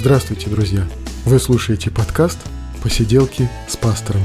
Здравствуйте, друзья! Вы слушаете подкаст «Посиделки с пастором».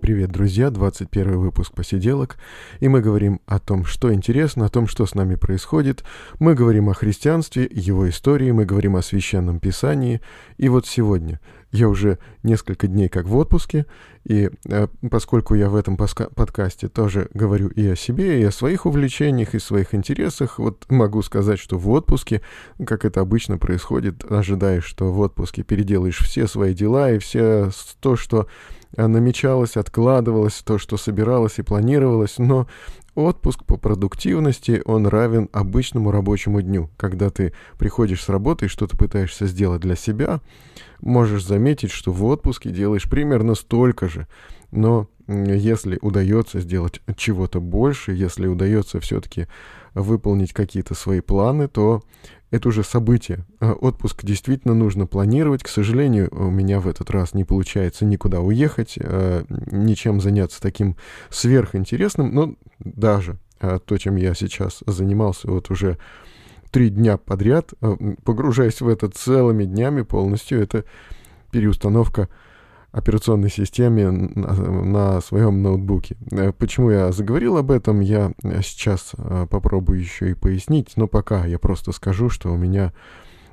Привет, друзья! 21 выпуск «Посиделок». И мы говорим о том, что интересно, о том, что с нами происходит. Мы говорим о христианстве, его истории, мы говорим о священном писании. И вот сегодня я уже несколько дней как в отпуске, и э, поскольку я в этом подкасте тоже говорю и о себе, и о своих увлечениях, и своих интересах, вот могу сказать, что в отпуске, как это обычно происходит, ожидаешь, что в отпуске переделаешь все свои дела и все то, что а намечалось, откладывалось, то, что собиралось и планировалось, но отпуск по продуктивности, он равен обычному рабочему дню. Когда ты приходишь с работы и что-то пытаешься сделать для себя, можешь заметить, что в отпуске делаешь примерно столько же. Но если удается сделать чего-то больше, если удается все-таки выполнить какие-то свои планы, то это уже событие. А отпуск действительно нужно планировать. К сожалению, у меня в этот раз не получается никуда уехать, а, ничем заняться таким сверхинтересным, но даже а, то, чем я сейчас занимался вот уже три дня подряд, погружаясь в это целыми днями полностью, это переустановка операционной системе на, на своем ноутбуке. Э, почему я заговорил об этом, я сейчас э, попробую еще и пояснить, но пока я просто скажу, что у меня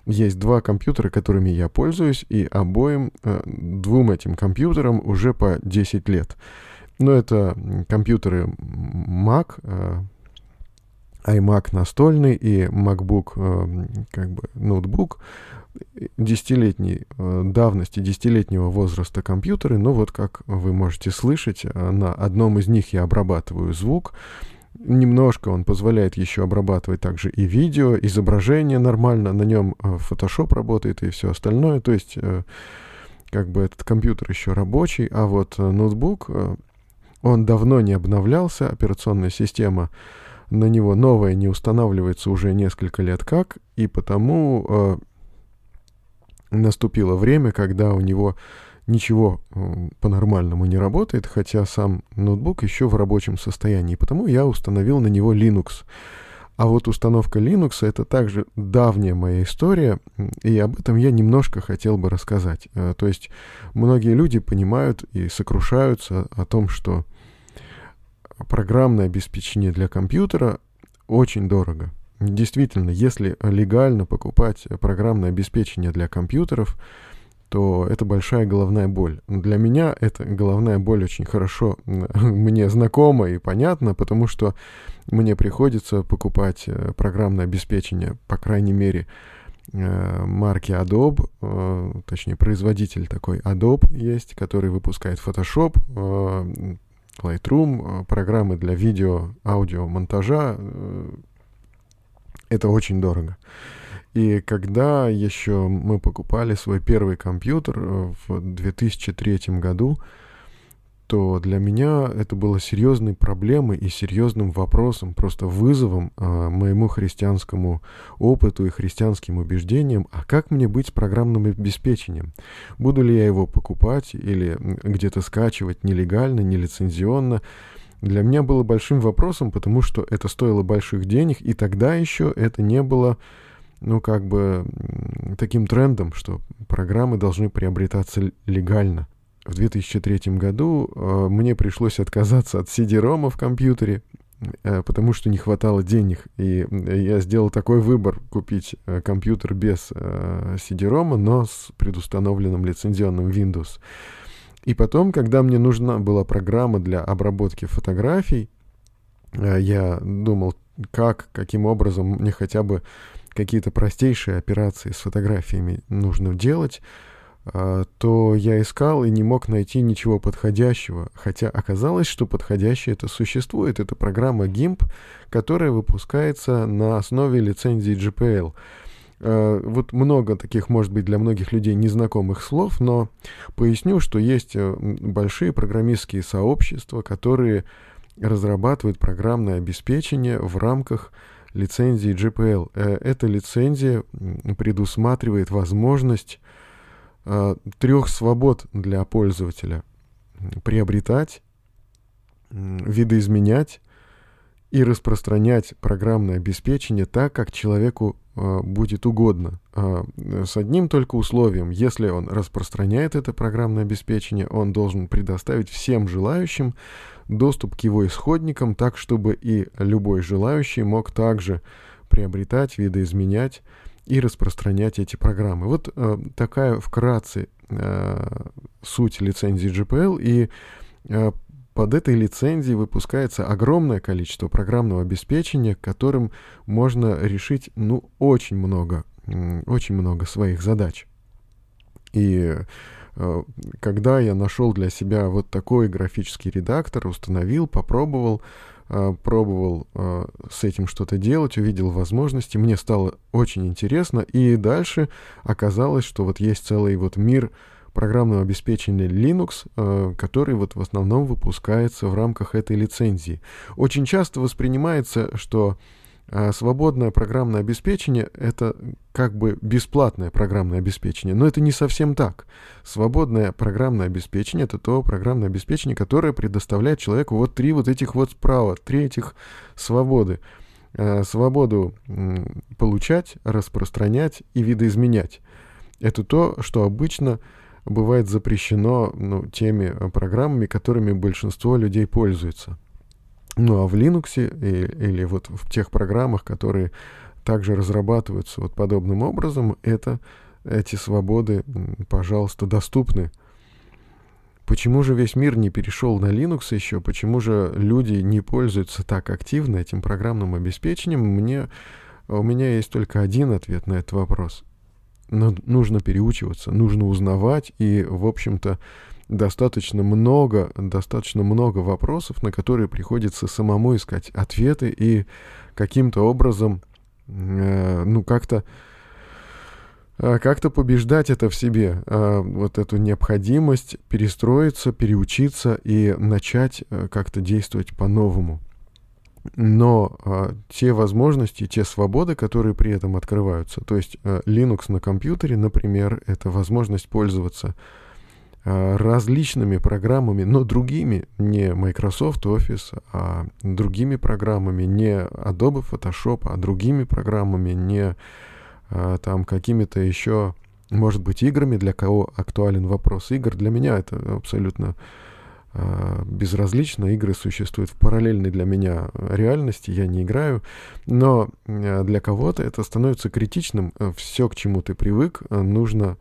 есть два компьютера, которыми я пользуюсь, и обоим э, двум этим компьютерам уже по 10 лет. Но это компьютеры Mac, iMac настольный и MacBook как бы ноутбук десятилетней э, давности, десятилетнего возраста компьютеры, но вот как вы можете слышать, э, на одном из них я обрабатываю звук, Немножко он позволяет еще обрабатывать также и видео, изображение нормально, на нем э, Photoshop работает и все остальное, то есть как бы этот компьютер еще рабочий, а вот ноутбук, он давно не обновлялся, операционная система на него новая не устанавливается уже несколько лет как, и потому наступило время, когда у него ничего э, по-нормальному не работает, хотя сам ноутбук еще в рабочем состоянии. Потому я установил на него Linux. А вот установка Linux это также давняя моя история, и об этом я немножко хотел бы рассказать. Э, то есть многие люди понимают и сокрушаются о том, что программное обеспечение для компьютера очень дорого. Действительно, если легально покупать программное обеспечение для компьютеров, то это большая головная боль. Для меня эта головная боль очень хорошо мне знакома и понятна, потому что мне приходится покупать э, программное обеспечение, по крайней мере, э, марки Adobe, э, точнее, производитель такой Adobe есть, который выпускает Photoshop, Lightroom, программы для видео, аудио, монтажа, это очень дорого. И когда еще мы покупали свой первый компьютер э, в 2003 году, то для меня это было серьезной проблемой и серьезным вопросом, просто вызовом э, моему христианскому опыту и христианским убеждениям, а как мне быть с программным обеспечением? Буду ли я его покупать или где-то скачивать нелегально, нелицензионно? Для меня было большим вопросом, потому что это стоило больших денег, и тогда еще это не было, ну, как бы таким трендом, что программы должны приобретаться легально. В 2003 году э, мне пришлось отказаться от CD-ROM в компьютере, э, потому что не хватало денег. И я сделал такой выбор купить э, компьютер без э, CD-ROM, но с предустановленным лицензионным Windows. И потом, когда мне нужна была программа для обработки фотографий, э, я думал, как, каким образом мне хотя бы какие-то простейшие операции с фотографиями нужно делать, э, то я искал и не мог найти ничего подходящего. Хотя оказалось, что подходящее это существует. Это программа GIMP, которая выпускается на основе лицензии GPL. Э, вот много таких, может быть, для многих людей незнакомых слов, но поясню, что есть э, большие программистские сообщества, которые разрабатывают программное обеспечение в рамках лицензии GPL. Э, эта лицензия предусматривает возможность трех свобод для пользователя. приобретать, видоизменять и распространять программное обеспечение так, как человеку будет угодно. Э, с одним только условием, если он распространяет это программное обеспечение, он должен предоставить всем желающим доступ к его исходникам, так чтобы и любой желающий мог также приобретать, видоизменять и распространять эти программы. Вот э, такая вкратце э, суть лицензии GPL, и э, под этой лицензией выпускается огромное количество программного обеспечения, которым можно решить, ну, очень много, очень много своих задач. И э, когда я нашел для себя вот такой графический редактор, установил, попробовал, э, пробовал э, с этим что-то делать, увидел возможности, мне стало очень интересно, и дальше оказалось, что вот есть целый вот мир программного обеспечения Linux, э, который вот в основном выпускается в рамках этой лицензии. Очень часто воспринимается, что э, свободное программное обеспечение — это как бы бесплатное программное обеспечение. Но это не совсем так. Свободное программное обеспечение — это то программное обеспечение, которое предоставляет человеку вот три вот этих вот права, три этих свободы. Э, свободу получать, распространять и видоизменять. Это то, что обычно бывает запрещено ну, теми э, программами, которыми большинство людей пользуется. Ну а в Linux и, или вот в тех программах, которые также разрабатываются вот подобным образом, это, эти свободы, пожалуйста, доступны. Почему же весь мир не перешел на Linux еще? Почему же люди не пользуются так активно этим программным обеспечением? Мне, у меня есть только один ответ на этот вопрос – нужно переучиваться, нужно узнавать, и, в общем-то, достаточно много, достаточно много вопросов, на которые приходится самому искать ответы и каким-то образом, э, ну, как-то э, как-то побеждать это в себе, э, вот эту необходимость перестроиться, переучиться и начать э, как-то действовать по-новому но а, те возможности, те свободы, которые при этом открываются, то есть а, Linux на компьютере, например, это возможность пользоваться а, различными программами, но другими, не Microsoft Office, а другими программами, не Adobe Photoshop, а другими программами, не а, там какими-то еще, может быть, играми, для кого актуален вопрос игр. Для меня это абсолютно безразлично, игры существуют в параллельной для меня реальности, я не играю, но а, для кого-то это становится критичным, э, все, к чему ты привык, э, нужно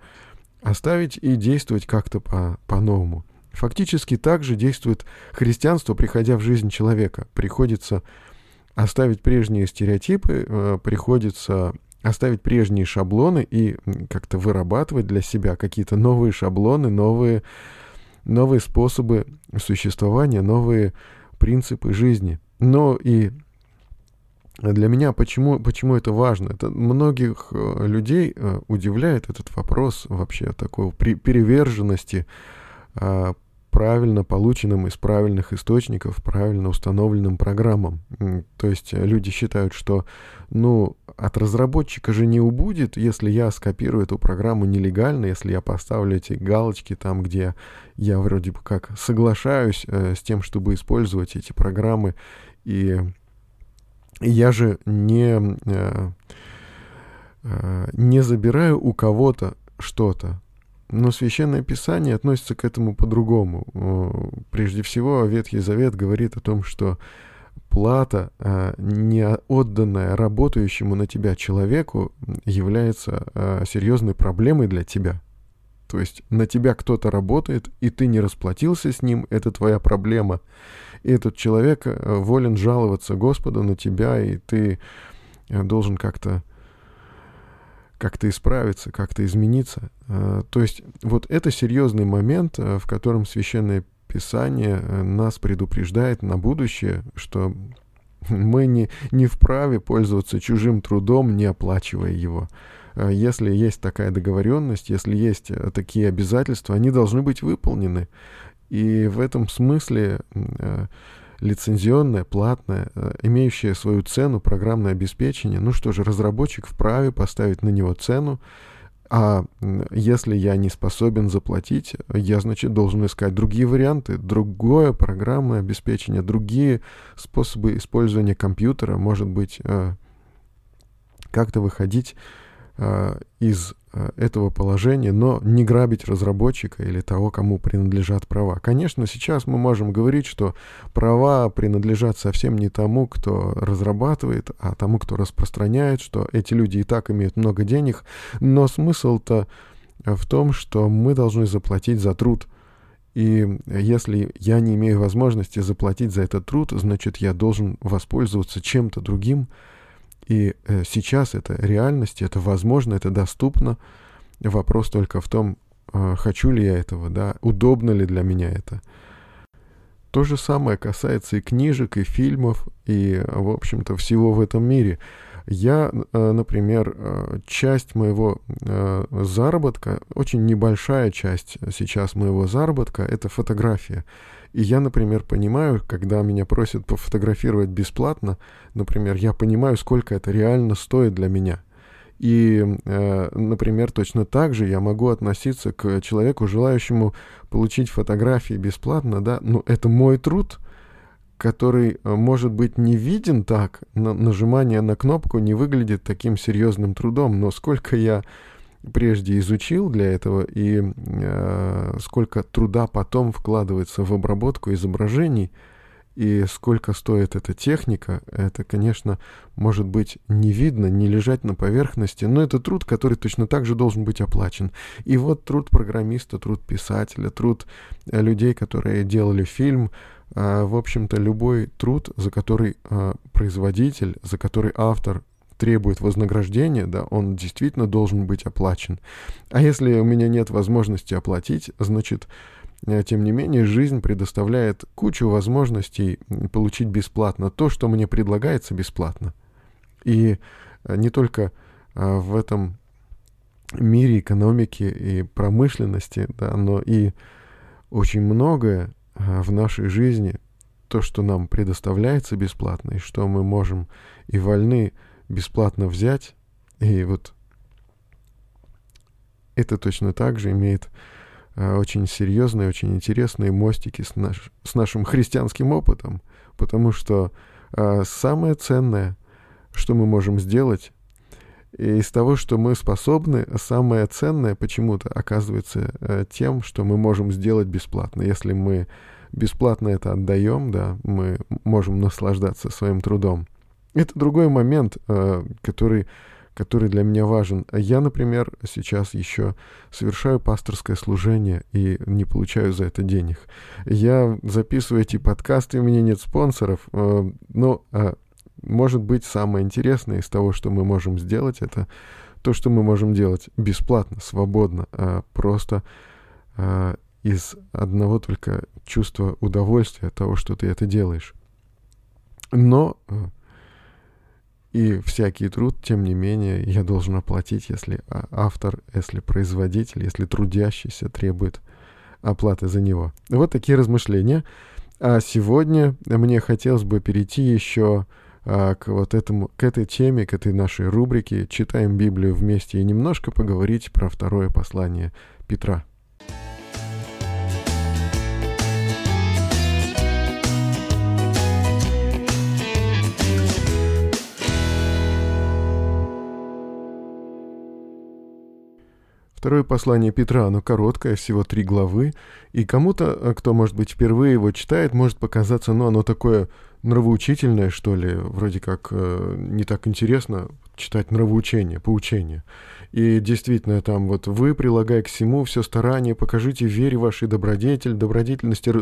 оставить и действовать как-то по- по-новому. Фактически так же действует христианство, приходя в жизнь человека. Приходится оставить прежние стереотипы, э, приходится оставить прежние шаблоны и как-то вырабатывать для себя какие-то новые шаблоны, новые новые способы существования, новые принципы жизни. Но и для меня почему, почему это важно? Это многих э, людей э, удивляет этот вопрос вообще такой переверженности а, правильно полученным из правильных источников, правильно установленным программам. То есть люди считают, что ну, от разработчика же не убудет, если я скопирую эту программу нелегально, если я поставлю эти галочки там, где я вроде бы как соглашаюсь э, с тем, чтобы использовать эти программы. И я же не, э, э, не забираю у кого-то что-то. Но Священное Писание относится к этому по-другому. Прежде всего, Ветхий Завет говорит о том, что плата, а, не отданная работающему на тебя человеку, является а, серьезной проблемой для тебя. То есть на тебя кто-то работает, и ты не расплатился с ним, это твоя проблема. И этот человек а, волен жаловаться Господу на тебя, и ты должен как-то как-то исправиться, как-то измениться. А, то есть вот это серьезный момент, а, в котором священное писание э, нас предупреждает на будущее, что мы не, не вправе пользоваться чужим трудом, не оплачивая его. Если есть такая договоренность, если есть э, такие обязательства, они должны быть выполнены. И в этом смысле э, лицензионное, платное, э, имеющее свою цену программное обеспечение, ну что же, разработчик вправе поставить на него цену, А если я не способен заплатить, я, значит, должен искать другие варианты, другое программное обеспечение, другие способы использования компьютера, может быть, э, как-то выходить из э, этого положения, но не грабить разработчика или того, кому принадлежат права. Конечно, сейчас мы можем говорить, что права принадлежат совсем не тому, кто разрабатывает, а тому, кто распространяет, что эти люди и так имеют много денег, но смысл-то в том, что мы должны заплатить за труд. И если я не имею возможности заплатить за этот труд, значит, я должен воспользоваться чем-то другим, и э, сейчас это реальность, это возможно, это доступно. Вопрос только в том, э, хочу ли я этого, да, удобно ли для меня это. То же самое касается и книжек, и фильмов, и, в общем-то, всего в этом мире. Я, э, например, часть моего заработка, очень небольшая часть сейчас моего заработка, это фотография. И я, например, понимаю, когда меня просят пофотографировать бесплатно, например, я понимаю, сколько это реально стоит для меня. И, э, например, точно так же я могу относиться к человеку, желающему получить фотографии бесплатно, да, ну, это мой труд, который э, может быть не виден так, на, нажимание на кнопку не выглядит таким серьезным трудом, но сколько я прежде изучил для этого и э, сколько труда потом вкладывается в обработку изображений и сколько стоит эта техника, это, конечно, может быть не видно, не лежать на поверхности, но это труд, который точно так же должен быть оплачен. И вот труд программиста, труд писателя, труд э, людей, которые делали фильм, э, в общем-то, любой труд, за который э, производитель, за который автор требует вознаграждения, да, он действительно должен быть оплачен. А если у меня нет возможности оплатить, значит, э, тем не менее, жизнь предоставляет кучу возможностей получить бесплатно то, что мне предлагается бесплатно. И э, не только э, в этом мире экономики и промышленности, да, но и очень многое в нашей жизни, то, что нам предоставляется бесплатно, и что мы можем и вольны бесплатно взять. И вот это точно так же имеет э, очень серьезные, очень интересные мостики с, наш, с нашим христианским опытом, потому что э, самое ценное, что мы можем сделать, и из того, что мы способны, самое ценное почему-то оказывается э, тем, что мы можем сделать бесплатно. Если мы бесплатно это отдаем, да, мы можем наслаждаться своим трудом. Это другой момент, э, который, который для меня важен. Я, например, сейчас еще совершаю пасторское служение и не получаю за это денег. Я записываю эти подкасты, у меня нет спонсоров, э, но, э, может быть, самое интересное из того, что мы можем сделать, это то, что мы можем делать бесплатно, свободно, просто из одного только чувства удовольствия того, что ты это делаешь. Но и всякий труд, тем не менее, я должен оплатить, если а, автор, если производитель, если трудящийся требует оплаты за него. Вот такие размышления. А сегодня мне хотелось бы перейти еще а, к вот этому, к этой теме, к этой нашей рубрике «Читаем Библию вместе» и немножко поговорить про второе послание Петра. Второе послание Петра, оно короткое, всего три главы, и кому-то, э, кто, может быть, впервые его читает, может показаться, ну, оно такое нравоучительное, что ли, вроде как э, не так интересно читать нравоучение, поучение. И действительно, там вот вы, прилагая к всему все старание, покажите вере вашей добродетель, добродетельности,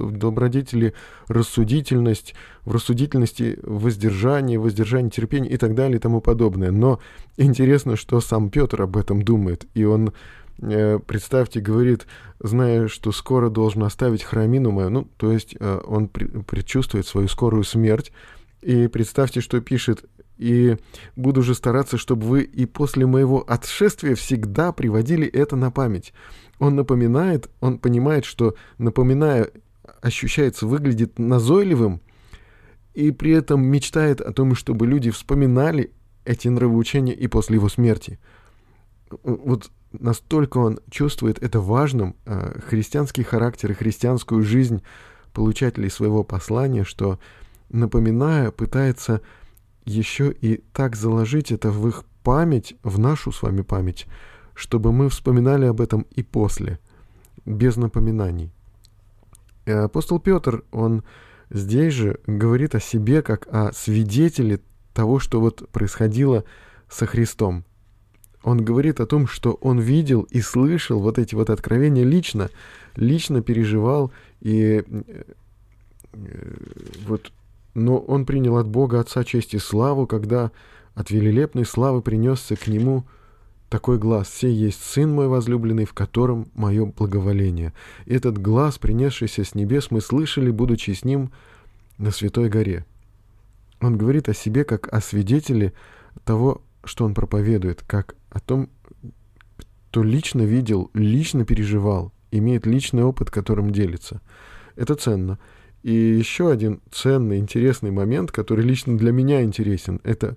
добродетели рассудительность, в рассудительности воздержание, воздержание терпение и так далее и тому подобное. Но интересно, что сам Петр об этом думает. И он, э, представьте, говорит, зная, что скоро должен оставить храмину мою, ну, то есть э, он предчувствует свою скорую смерть, и представьте, что пишет и буду же стараться, чтобы вы и после моего отшествия всегда приводили это на память. Он напоминает, он понимает, что напоминая, ощущается, выглядит назойливым, и при этом мечтает о том, чтобы люди вспоминали эти нравоучения и после его смерти. вот настолько он чувствует это важным, э, христианский характер и христианскую жизнь получателей своего послания, что, напоминая, пытается еще и так заложить это в их память, в нашу с вами память, чтобы мы вспоминали об этом и после, без напоминаний. И апостол Петр, он здесь же говорит о себе как о свидетеле того, что вот происходило со Христом. Он говорит о том, что он видел и слышал вот эти вот откровения лично, лично переживал и э, вот, но он принял от Бога Отца честь и славу, когда от велилепной славы принесся к нему такой глаз «Сей есть Сын мой возлюбленный, в котором мое благоволение». Этот глаз, принесшийся с небес, мы слышали, будучи с ним на Святой горе. Он говорит о себе как о свидетеле того, что он проповедует, как о том, кто лично видел, лично переживал, имеет личный опыт, которым делится. Это ценно. И еще один ценный, интересный момент, который лично для меня интересен, это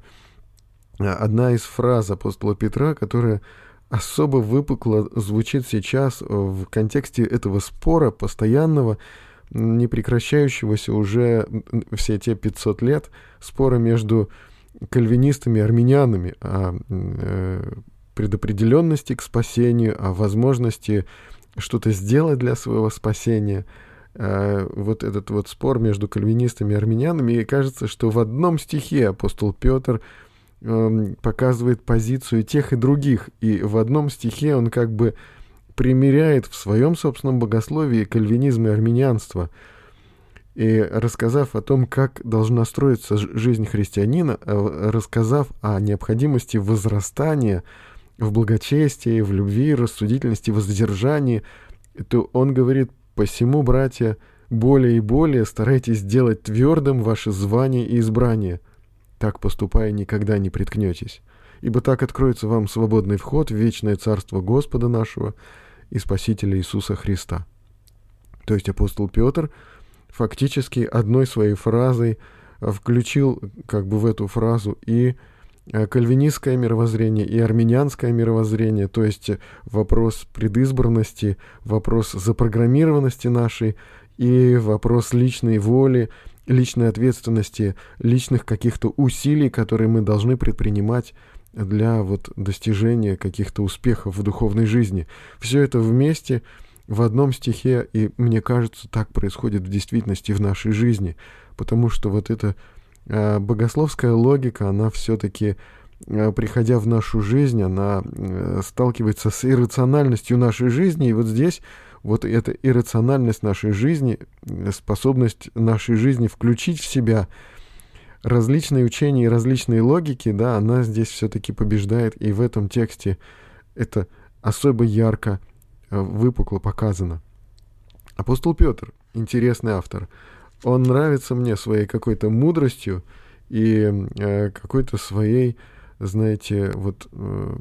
одна из фраз апостола Петра, которая особо выпукло звучит сейчас в контексте этого спора постоянного, не прекращающегося уже все те 500 лет, спора между кальвинистами и армянами о э, предопределенности к спасению, о возможности что-то сделать для своего спасения. Э, вот этот вот спор между кальвинистами и армянами, и кажется, что в одном стихе апостол Петр э, показывает позицию тех и других, и в одном стихе он как бы примеряет в своем собственном богословии кальвинизм и армянство – и рассказав о том, как должна строиться жизнь христианина, э, рассказав о необходимости возрастания в благочестии, в любви, рассудительности, воздержании, то он говорит, «Посему, братья, более и более старайтесь сделать твердым ваше звание и избрание. Так поступая, никогда не приткнетесь. Ибо так откроется вам свободный вход в вечное царство Господа нашего и Спасителя Иисуса Христа». То есть апостол Петр – фактически одной своей фразой включил как бы в эту фразу и кальвинистское мировоззрение и армянское мировоззрение, то есть вопрос предызбранности, вопрос запрограммированности нашей и вопрос личной воли, личной ответственности, личных каких-то усилий, которые мы должны предпринимать для вот достижения каких-то успехов в духовной жизни. Все это вместе – в одном стихе, и мне кажется, так происходит в действительности в нашей жизни, потому что вот эта э, богословская логика, она все-таки, э, приходя в нашу жизнь, она э, сталкивается с иррациональностью нашей жизни, и вот здесь вот эта иррациональность нашей жизни, способность нашей жизни включить в себя различные учения и различные логики, да, она здесь все-таки побеждает, и в этом тексте это особо ярко Э, выпукло показано. Апостол Петр, интересный автор, он нравится мне своей какой-то мудростью и э, какой-то своей, знаете, вот э,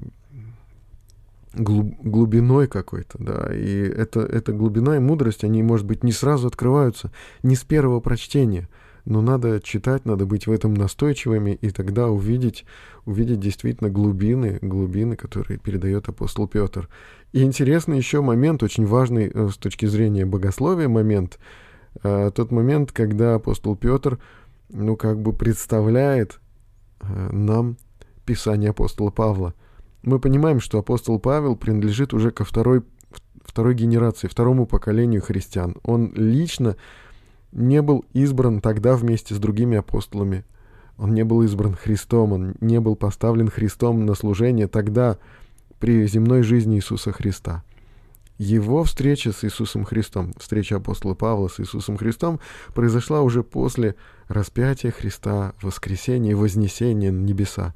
глуб, глубиной какой-то, да, и это, эта глубина и мудрость, они, может быть, не сразу открываются, не с первого прочтения – но надо читать, надо быть в этом настойчивыми, и тогда увидеть, увидеть действительно глубины, глубины, которые передает апостол Петр. И интересный еще момент, очень важный э, с точки зрения богословия момент, э, тот момент, когда апостол Петр, ну, как бы представляет э, нам Писание апостола Павла. Мы понимаем, что апостол Павел принадлежит уже ко второй, второй генерации, второму поколению христиан. Он лично не был избран тогда вместе с другими апостолами. Он не был избран Христом, он не был поставлен Христом на служение тогда, при земной жизни Иисуса Христа. Его встреча с Иисусом Христом, встреча апостола Павла с Иисусом Христом произошла уже после распятия Христа, воскресения и вознесения на небеса.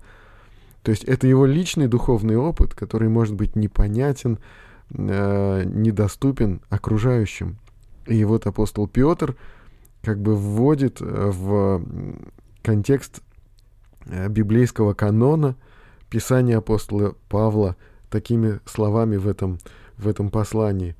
То есть это его личный духовный опыт, который может быть непонятен, э, недоступен окружающим. И вот апостол Петр – как бы вводит э, в контекст э, библейского канона Писание апостола Павла такими словами в этом, в этом послании.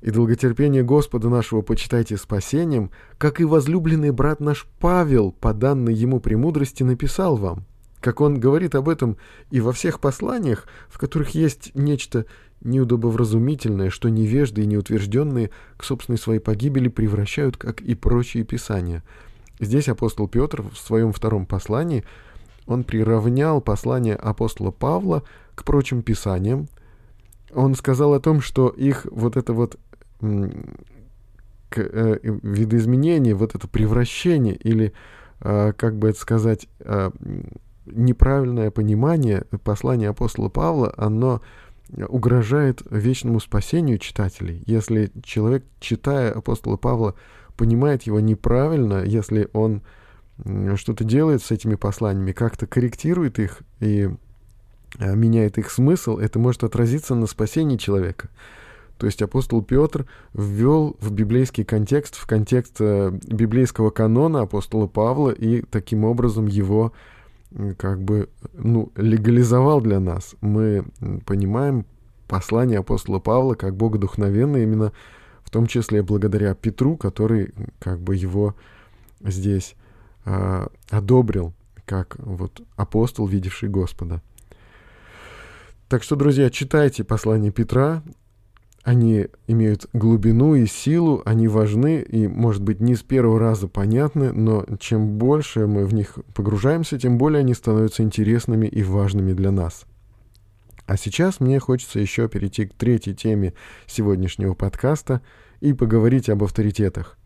«И долготерпение Господа нашего почитайте спасением, как и возлюбленный брат наш Павел, по данной ему премудрости, написал вам». как он говорит об этом и во всех посланиях, в которых есть нечто неудобовразумительное, что невежды и неутвержденные к собственной своей погибели превращают, как и прочие писания. Здесь апостол Петр в своем втором послании, он приравнял послание апостола Павла к прочим писаниям. Он сказал о том, что их вот это вот к, э, видоизменение, вот это превращение или, э, как бы это сказать, э, неправильное понимание послания апостола Павла, оно угрожает вечному спасению читателей. Если человек, читая апостола Павла, понимает его неправильно, если он что-то делает с этими посланиями, как-то корректирует их и меняет их смысл, это может отразиться на спасении человека. То есть апостол Петр ввел в библейский контекст, в контекст э, библейского канона апостола Павла и таким образом его как бы ну, легализовал для нас. Мы понимаем послание апостола Павла как богодухновенное именно в том числе благодаря Петру, который как бы его здесь э, одобрил как вот апостол, видевший Господа. Так что, друзья, читайте послание Петра, они имеют глубину и силу, они важны и, может быть, не с первого раза понятны, но чем больше мы в них погружаемся, тем более они становятся интересными и важными для нас. А сейчас мне хочется еще перейти к третьей теме сегодняшнего подкаста и поговорить об авторитетах.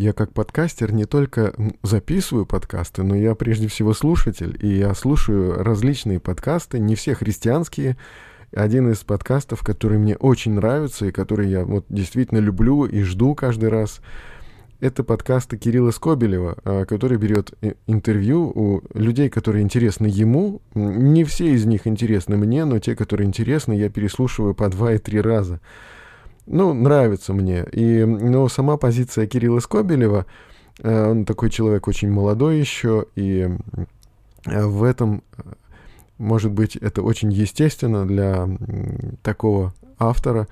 Я как подкастер не только записываю подкасты, но я прежде всего слушатель, и я слушаю различные подкасты, не все христианские. Один из подкастов, который мне очень нравится и который я вот действительно люблю и жду каждый раз, это подкасты Кирилла Скобелева, а, который берет интервью у людей, которые интересны ему. Не все из них интересны мне, но те, которые интересны, я переслушиваю по два и три раза ну, нравится мне. И, но сама позиция Кирилла Скобелева, э, он такой человек очень молодой еще, и э, в этом, э, может быть, это очень естественно для такого автора.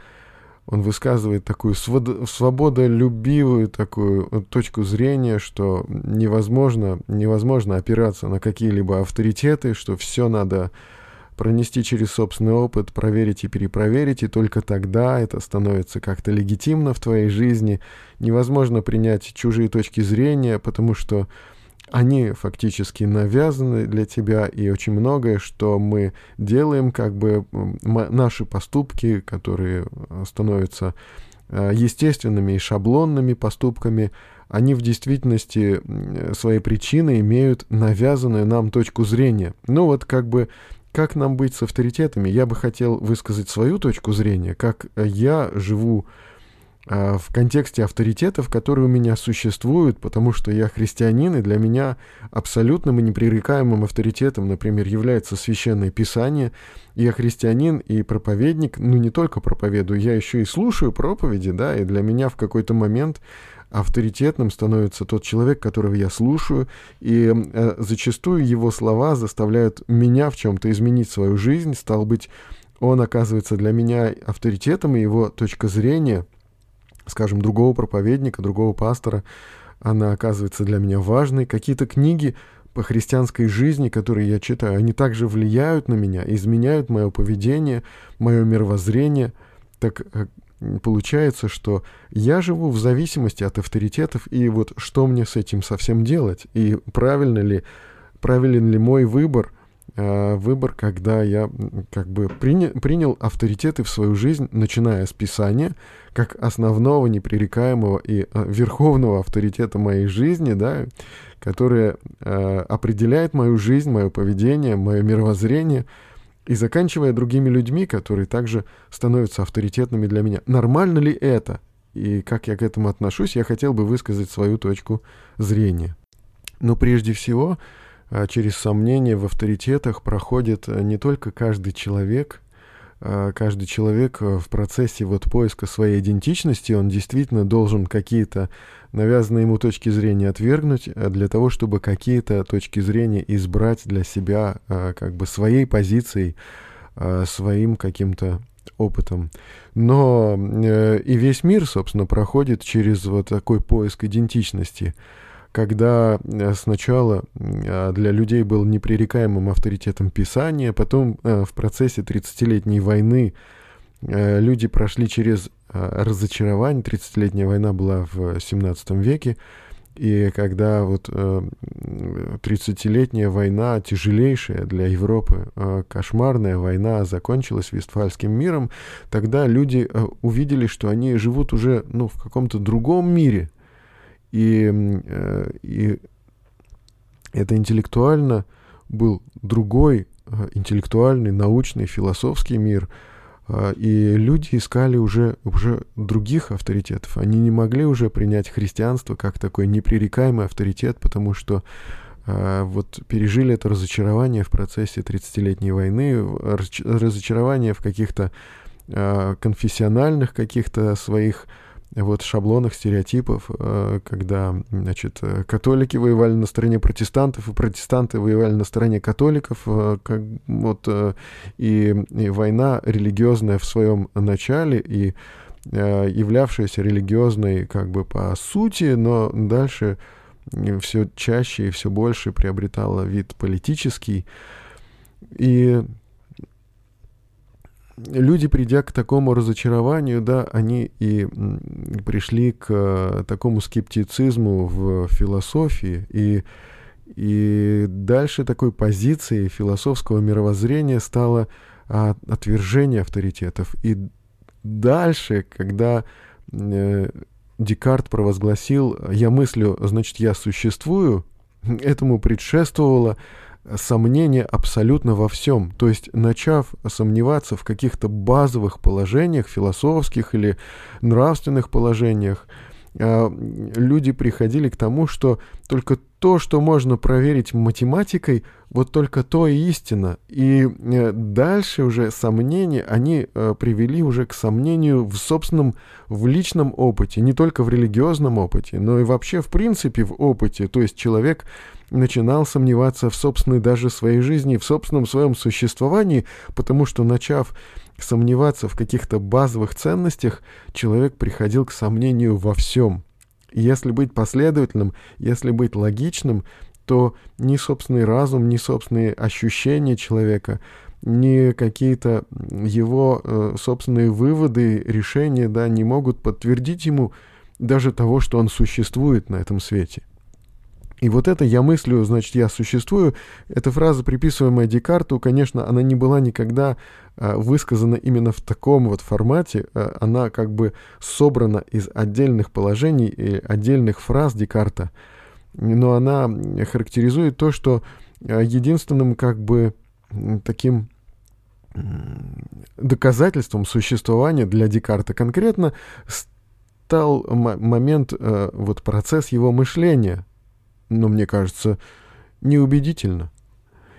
Он высказывает такую свободолюбивую такую точку зрения, что невозможно, невозможно опираться на какие-либо авторитеты, что все надо пронести через собственный опыт, проверить и перепроверить, и только тогда это становится как-то легитимно в твоей жизни. Невозможно принять чужие точки зрения, потому что они фактически навязаны для тебя, и очень многое, что мы делаем, как бы наши поступки, которые становятся э, естественными и шаблонными поступками, они в действительности своей причины имеют навязанную нам точку зрения. Ну вот как бы как нам быть с авторитетами? Я бы хотел высказать свою точку зрения, как я живу э, в контексте авторитетов, которые у меня существуют, потому что я христианин, и для меня абсолютным и непререкаемым авторитетом, например, является Священное Писание. Я христианин и проповедник, ну не только проповедую, я еще и слушаю проповеди, да, и для меня в какой-то момент авторитетным становится тот человек, которого я слушаю, и э, зачастую его слова заставляют меня в чем-то изменить свою жизнь, стал быть, он оказывается для меня авторитетом, и его точка зрения, скажем, другого проповедника, другого пастора, она оказывается для меня важной. Какие-то книги по христианской жизни, которые я читаю, они также влияют на меня, изменяют мое поведение, мое мировоззрение. Так э, получается, что я живу в зависимости от авторитетов, и вот что мне с этим совсем делать? И правильно ли, правилен ли мой выбор, э, выбор, когда я как бы приня, принял авторитеты в свою жизнь, начиная с Писания, как основного непререкаемого и э, верховного авторитета моей жизни, да, которое э, определяет мою жизнь, мое поведение, мое мировоззрение — и заканчивая другими людьми, которые также становятся авторитетными для меня. Нормально ли это? И как я к этому отношусь, я хотел бы высказать свою точку зрения. Но прежде всего, а, через сомнения в авторитетах проходит а, не только каждый человек, каждый человек в процессе вот поиска своей идентичности, он действительно должен какие-то навязанные ему точки зрения отвергнуть для того, чтобы какие-то точки зрения избрать для себя как бы своей позицией, своим каким-то опытом. Но э, и весь мир, собственно, проходит через вот такой поиск идентичности, когда э, сначала э, для людей был непререкаемым авторитетом Писания, потом э, в процессе 30-летней войны люди прошли через разочарование. 30-летняя война была в 17 веке, и когда вот э, 30-летняя война, тяжелейшая для Европы, кошмарная война закончилась Вестфальским миром, тогда люди увидели, что они живут уже ну, в каком-то другом мире. И, э, и это интеллектуально был другой э, интеллектуальный, научный, философский мир – а, и люди искали уже, уже других авторитетов. Они не могли уже принять христианство как такой непререкаемый авторитет, потому что э, вот пережили это разочарование в процессе 30-летней войны, разочарование в каких-то э, конфессиональных каких-то своих вот шаблонах, стереотипов, э, когда, значит, католики воевали на стороне протестантов, и протестанты воевали на стороне католиков, э, как, вот, э, и, и война религиозная в своем начале, и являвшаяся религиозной как бы по сути, но дальше все чаще и все больше приобретала вид политический. И люди, придя к такому разочарованию, да, они и пришли к э, такому скептицизму в философии, и, и дальше такой позиции философского мировоззрения стало а, отвержение авторитетов. И дальше, когда э, Декарт провозгласил «я мыслю, значит, я существую», этому предшествовало сомнение абсолютно во всем. То есть, начав сомневаться в каких-то базовых положениях, философских или нравственных положениях, люди приходили к тому, что только то, что можно проверить математикой, вот только то и истина. И э, дальше уже сомнения, они э, привели уже к сомнению в собственном, в личном опыте, не только в религиозном опыте, но и вообще в принципе в опыте. То есть человек начинал сомневаться в собственной даже своей жизни, в собственном своем существовании, потому что, начав сомневаться в каких-то базовых ценностях, человек приходил к сомнению во всем. Если быть последовательным, если быть логичным, то ни собственный разум, ни собственные ощущения человека, ни какие-то его э, собственные выводы, решения, да, не могут подтвердить ему даже того, что он существует на этом свете. И вот это «я мыслю, значит, я существую», эта фраза, приписываемая Декарту, конечно, она не была никогда э, высказана именно в таком вот формате, э, она как бы собрана из отдельных положений и отдельных фраз Декарта, но она характеризует то, что э, единственным как бы таким доказательством существования для Декарта конкретно стал момент, вот процесс его мышления, но мне кажется, неубедительно.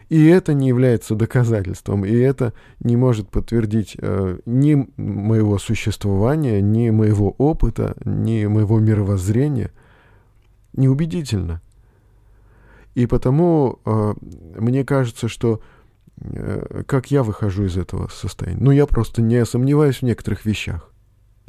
И это не является доказательством, и это не может подтвердить э, ни моего существования, ни моего опыта, ни моего мировоззрения. Неубедительно. И потому э, мне кажется, что э, как я выхожу из этого состояния? Ну, я просто не сомневаюсь в некоторых вещах.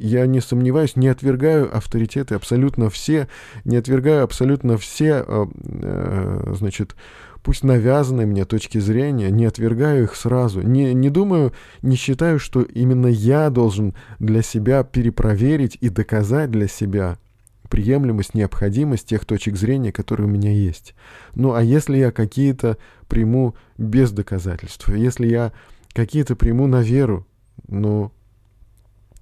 Я не сомневаюсь, не отвергаю авторитеты абсолютно все, не отвергаю абсолютно все, э, э, значит, пусть навязанные мне точки зрения, не отвергаю их сразу. Не, не думаю, не считаю, что именно я должен для себя перепроверить и доказать для себя приемлемость, необходимость тех точек зрения, которые у меня есть. Ну а если я какие-то приму без доказательств, если я какие-то приму на веру, ну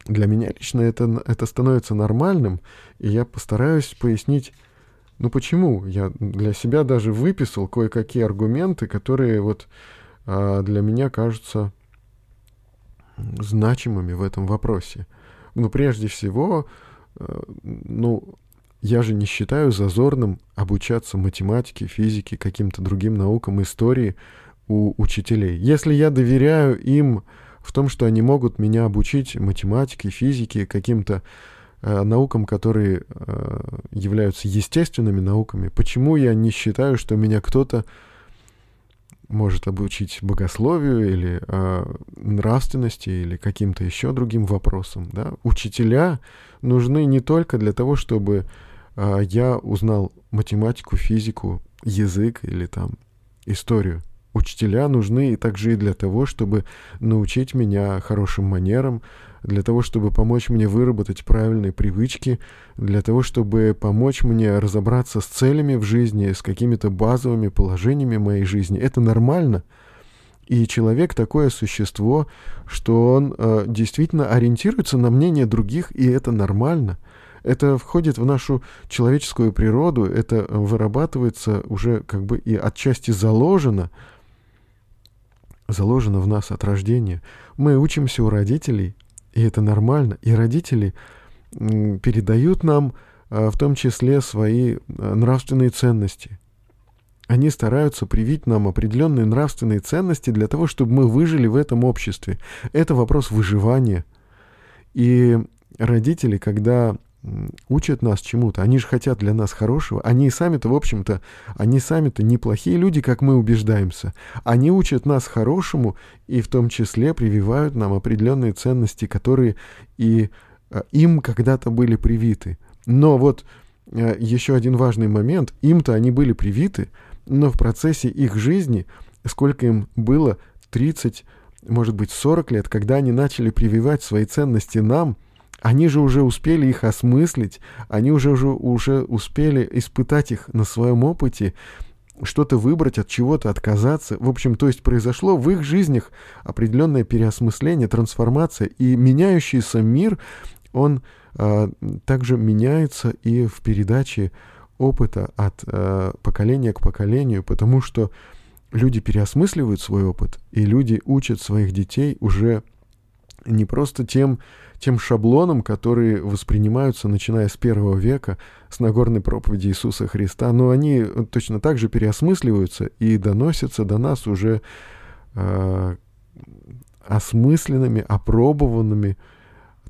для меня лично это, это становится нормальным, и я постараюсь пояснить, ну почему. Я для себя даже выписал кое-какие аргументы, которые вот а, для меня кажутся значимыми в этом вопросе. Ну, прежде всего, а, ну, я же не считаю зазорным обучаться математике, физике, каким-то другим наукам, истории у учителей. Если я доверяю им в том, что они могут меня обучить математике, физике, каким-то э, наукам, которые э, являются естественными науками. Почему я не считаю, что меня кто-то может обучить богословию или э, нравственности или каким-то еще другим вопросам. Да? Учителя нужны не только для того, чтобы э, я узнал математику, физику, язык или там историю. Учителя нужны и также и для того, чтобы научить меня хорошим манерам, для того, чтобы помочь мне выработать правильные привычки, для того, чтобы помочь мне разобраться с целями в жизни, с какими-то базовыми положениями моей жизни. Это нормально. И человек такое существо, что он э, действительно ориентируется на мнение других, и это нормально. Это входит в нашу человеческую природу, это вырабатывается уже как бы и отчасти заложено, заложено в нас от рождения. Мы учимся у родителей, и это нормально. И родители передают нам а, в том числе свои а, нравственные ценности. Они стараются привить нам определенные нравственные ценности для того, чтобы мы выжили в этом обществе. Это вопрос выживания. И родители, когда учат нас чему-то, они же хотят для нас хорошего, они и сами-то, в общем-то, они сами-то неплохие люди, как мы убеждаемся. Они учат нас хорошему и в том числе прививают нам определенные ценности, которые и э, им когда-то были привиты. Но вот э, еще один важный момент, им-то они были привиты, но в процессе их жизни, сколько им было, 30, может быть, 40 лет, когда они начали прививать свои ценности нам – они же уже успели их осмыслить, они уже, уже, уже успели испытать их на своем опыте, что-то выбрать, от чего-то отказаться. В общем, то есть произошло в их жизнях определенное переосмысление, трансформация, и меняющийся мир, он а, также меняется и в передаче опыта от а, поколения к поколению, потому что люди переосмысливают свой опыт, и люди учат своих детей уже не просто тем, тем шаблонам, которые воспринимаются, начиная с первого века, с Нагорной проповеди Иисуса Христа, но они точно так же переосмысливаются и доносятся до нас уже э, осмысленными, опробованными,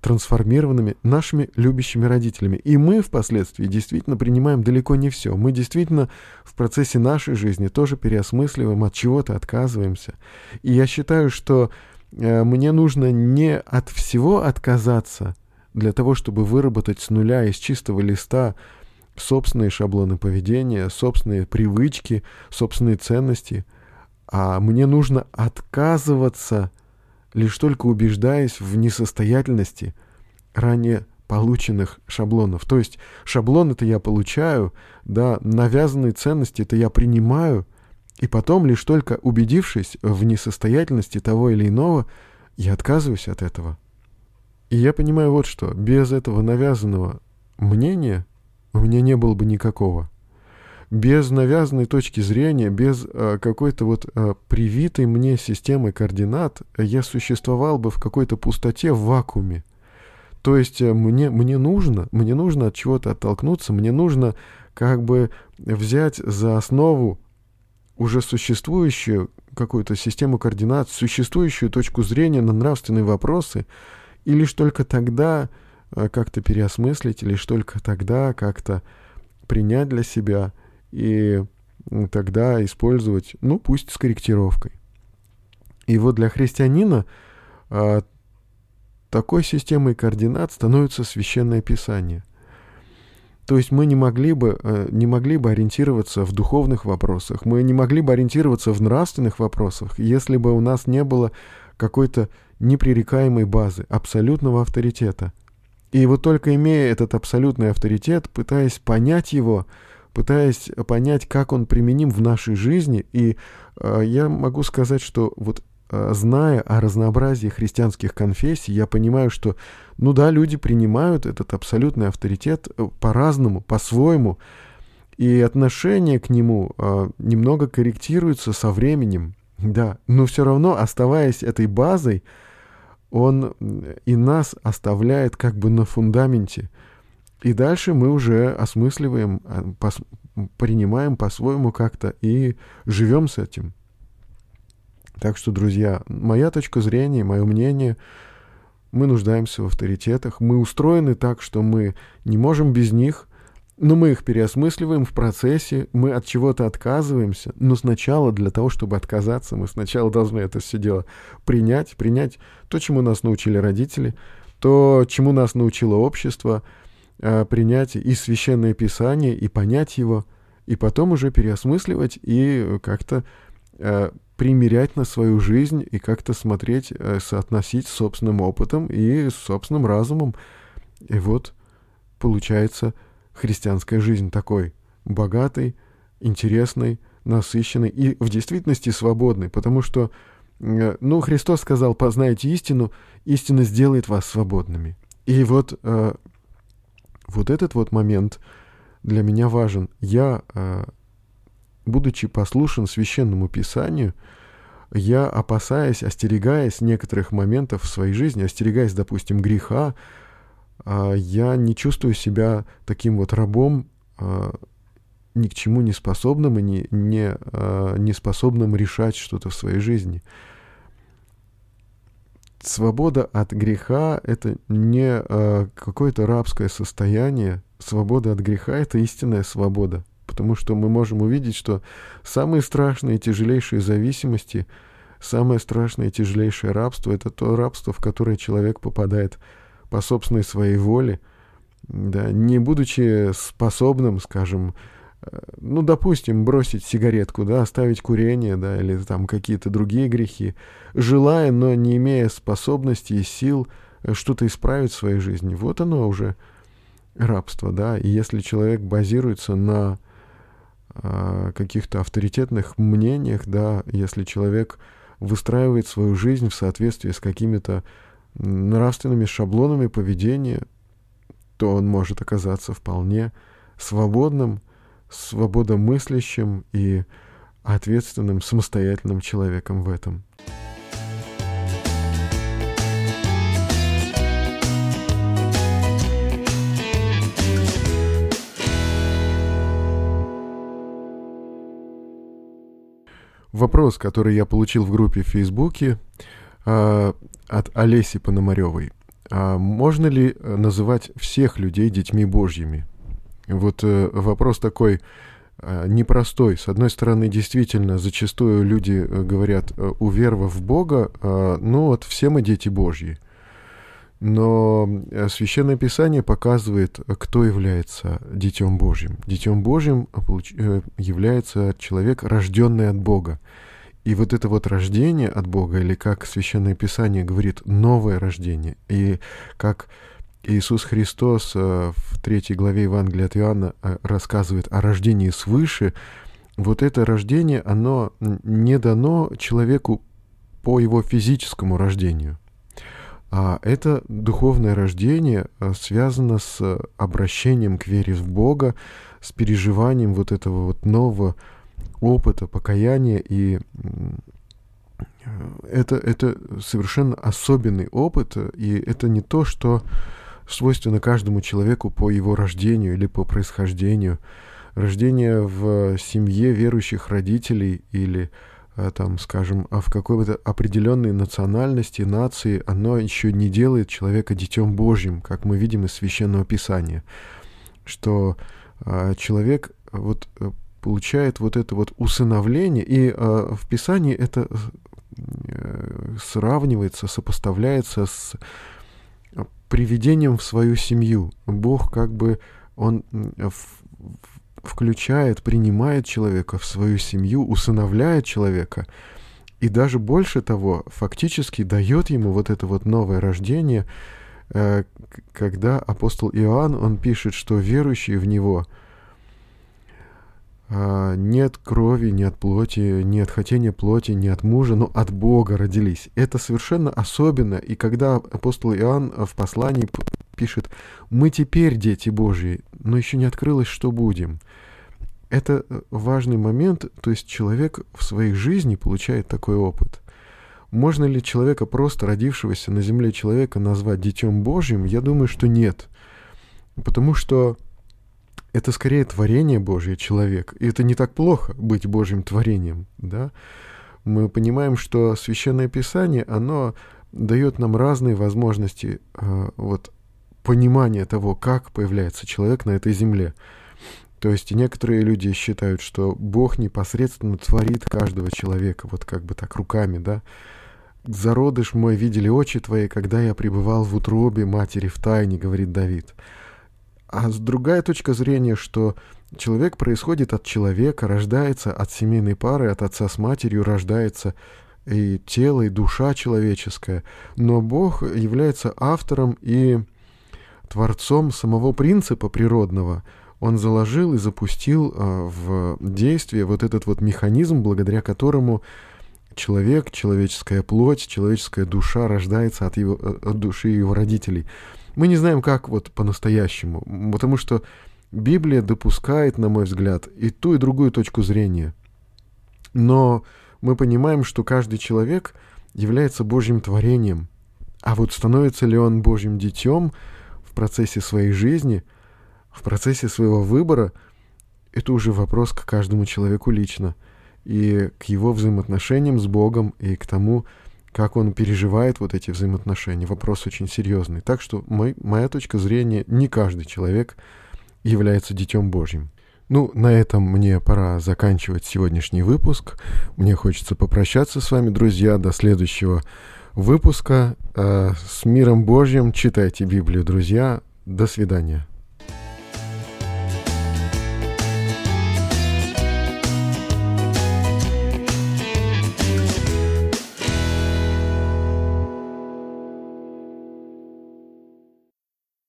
трансформированными нашими любящими родителями. И мы впоследствии действительно принимаем далеко не все. Мы действительно в процессе нашей жизни тоже переосмысливаем, от чего-то отказываемся. И я считаю, что мне нужно не от всего отказаться для того, чтобы выработать с нуля из чистого листа собственные шаблоны поведения, собственные привычки, собственные ценности, а мне нужно отказываться, лишь только убеждаясь в несостоятельности ранее полученных шаблонов. То есть шаблон это я получаю, да, навязанные ценности это я принимаю – и потом, лишь только убедившись в несостоятельности того или иного, я отказываюсь от этого. И я понимаю вот что, без этого навязанного мнения у меня не было бы никакого. Без навязанной точки зрения, без а, какой-то вот а, привитой мне системы координат, я существовал бы в какой-то пустоте, в вакууме. То есть э, мне, мне нужно, мне нужно от чего-то оттолкнуться, мне нужно как бы взять за основу уже существующую какую-то систему координат, существующую точку зрения на нравственные вопросы, и лишь только тогда э, как-то переосмыслить, лишь только тогда как-то принять для себя и тогда использовать, ну, пусть с корректировкой. И вот для христианина а, такой системой координат становится священное писание. То есть мы не могли бы, э, не могли бы ориентироваться в духовных вопросах, мы не могли бы ориентироваться в нравственных вопросах, если бы у нас не было какой-то непререкаемой базы, абсолютного авторитета. И вот только имея этот абсолютный авторитет, пытаясь понять его, пытаясь понять, как он применим в нашей жизни, и э, я могу сказать, что вот зная о разнообразии христианских конфессий, я понимаю, что, ну да, люди принимают этот абсолютный авторитет э, по-разному, по-своему, и отношение к нему э, немного корректируется со временем, да, но все равно, оставаясь этой базой, он и нас оставляет как бы на фундаменте. И дальше мы уже осмысливаем, принимаем по-своему как-то и живем с этим. Так что, друзья, моя точка зрения, мое мнение, мы нуждаемся в авторитетах, мы устроены так, что мы не можем без них, но мы их переосмысливаем в процессе, мы от чего-то отказываемся, но сначала для того, чтобы отказаться, мы сначала должны это все дело принять, принять то, чему нас научили родители, то, чему нас научило общество, э, принять и священное писание, и понять его, и потом уже переосмысливать и как-то э, примерять на свою жизнь и как-то смотреть, э, соотносить с собственным опытом и с собственным разумом. И вот получается христианская жизнь такой богатой, интересной, насыщенной и в действительности свободной, потому что, э, ну, Христос сказал, познайте истину, истина сделает вас свободными. И вот, э, вот этот вот момент для меня важен. Я будучи послушен священному писанию, я, опасаясь, остерегаясь некоторых моментов в своей жизни, остерегаясь, допустим, греха, а, я не чувствую себя таким вот рабом, а, ни к чему не способным и не, не, а, не способным решать что-то в своей жизни. Свобода от греха — это не какое-то рабское состояние. Свобода от греха — это истинная свобода потому что мы можем увидеть, что самые страшные и тяжелейшие зависимости, самое страшное и тяжелейшее рабство — это то рабство, в которое человек попадает по собственной своей воле, да, не будучи способным, скажем, э, ну, допустим, бросить сигаретку, да, оставить курение, да, или там какие-то другие грехи, желая, но не имея способности и сил э, что-то исправить в своей жизни. Вот оно уже рабство, да, и если человек базируется на каких-то авторитетных мнениях, да, если человек выстраивает свою жизнь в соответствии с какими-то нравственными шаблонами поведения, то он может оказаться вполне свободным, свободомыслящим и ответственным, самостоятельным человеком в этом. Вопрос, который я получил в группе в Фейсбуке э, от Олеси Пономаревой. А можно ли э, называть всех людей детьми Божьими? Вот э, вопрос такой э, непростой. С одной стороны, действительно, зачастую люди э, говорят, э, уверовав в Бога, э, ну вот все мы дети Божьи. Но э, Священное Писание показывает, кто является Детем Божьим. Детем Божьим э, является человек, рожденный от Бога. И вот это вот рождение от Бога, или как Священное Писание говорит, новое рождение, и как Иисус Христос э, в третьей главе Евангелия от Иоанна рассказывает о рождении свыше, вот это рождение, оно не дано человеку по его физическому рождению – а это духовное рождение э, связано с обращением к вере в Бога, с переживанием вот этого вот нового опыта покаяния. И это, это совершенно особенный опыт, и это не то, что свойственно каждому человеку по его рождению или по происхождению. Рождение в семье верующих родителей или Э, там, скажем, а в какой-то определенной национальности, нации, оно еще не делает человека детем Божьим, как мы видим из Священного Писания, что э, человек вот э, получает вот это вот усыновление, и в Писании это э, сравнивается, сопоставляется с приведением в свою семью. Бог как бы, он включает, принимает человека в свою семью, усыновляет человека, и даже больше того, фактически дает ему вот это вот новое рождение, э, когда апостол Иоанн, он пишет, что верующие в него э, нет крови, нет плоти, нет хотения плоти, не от мужа, но от Бога родились. Это совершенно особенно, и когда апостол Иоанн в послании пишет, мы теперь дети Божьи, но еще не открылось, что будем это э, важный момент, то есть человек в своей жизни получает такой опыт. Можно ли человека, просто родившегося на земле человека, назвать Детем Божьим? Я думаю, что нет. Потому что это скорее творение Божье человек. И это не так плохо быть Божьим творением, да? Мы понимаем, что Священное Писание, оно дает нам разные возможности э, вот, понимания того, как появляется человек на этой земле. То есть некоторые люди считают, что Бог непосредственно творит каждого человека, вот как бы так руками, да. «Зародыш мой видели очи твои, когда я пребывал в утробе матери в тайне», — говорит Давид. А с другая точка зрения, что человек происходит от человека, рождается от семейной пары, от отца с матерью рождается и тело, и душа человеческая. Но Бог является автором и творцом самого принципа природного — он заложил и запустил а, в действие вот этот вот механизм, благодаря которому человек, человеческая плоть, человеческая душа рождается от, его, э, от души его родителей. Мы не знаем, как вот по-настоящему, потому что Библия допускает, на мой взгляд, и ту, и другую точку зрения. Но мы понимаем, что каждый человек является Божьим творением. А вот становится ли он Божьим детем процессе своей жизни – в процессе своего выбора, это уже вопрос к каждому человеку лично. И к его взаимоотношениям с Богом, и к тому, как он переживает вот эти взаимоотношения. Вопрос очень серьезный. Так что мой, моя точка зрения, не каждый человек является Детем Божьим. Ну, на этом мне пора заканчивать сегодняшний выпуск. Мне хочется попрощаться с вами, друзья, до следующего выпуска. Э, с миром Божьим. Читайте Библию, друзья. До свидания.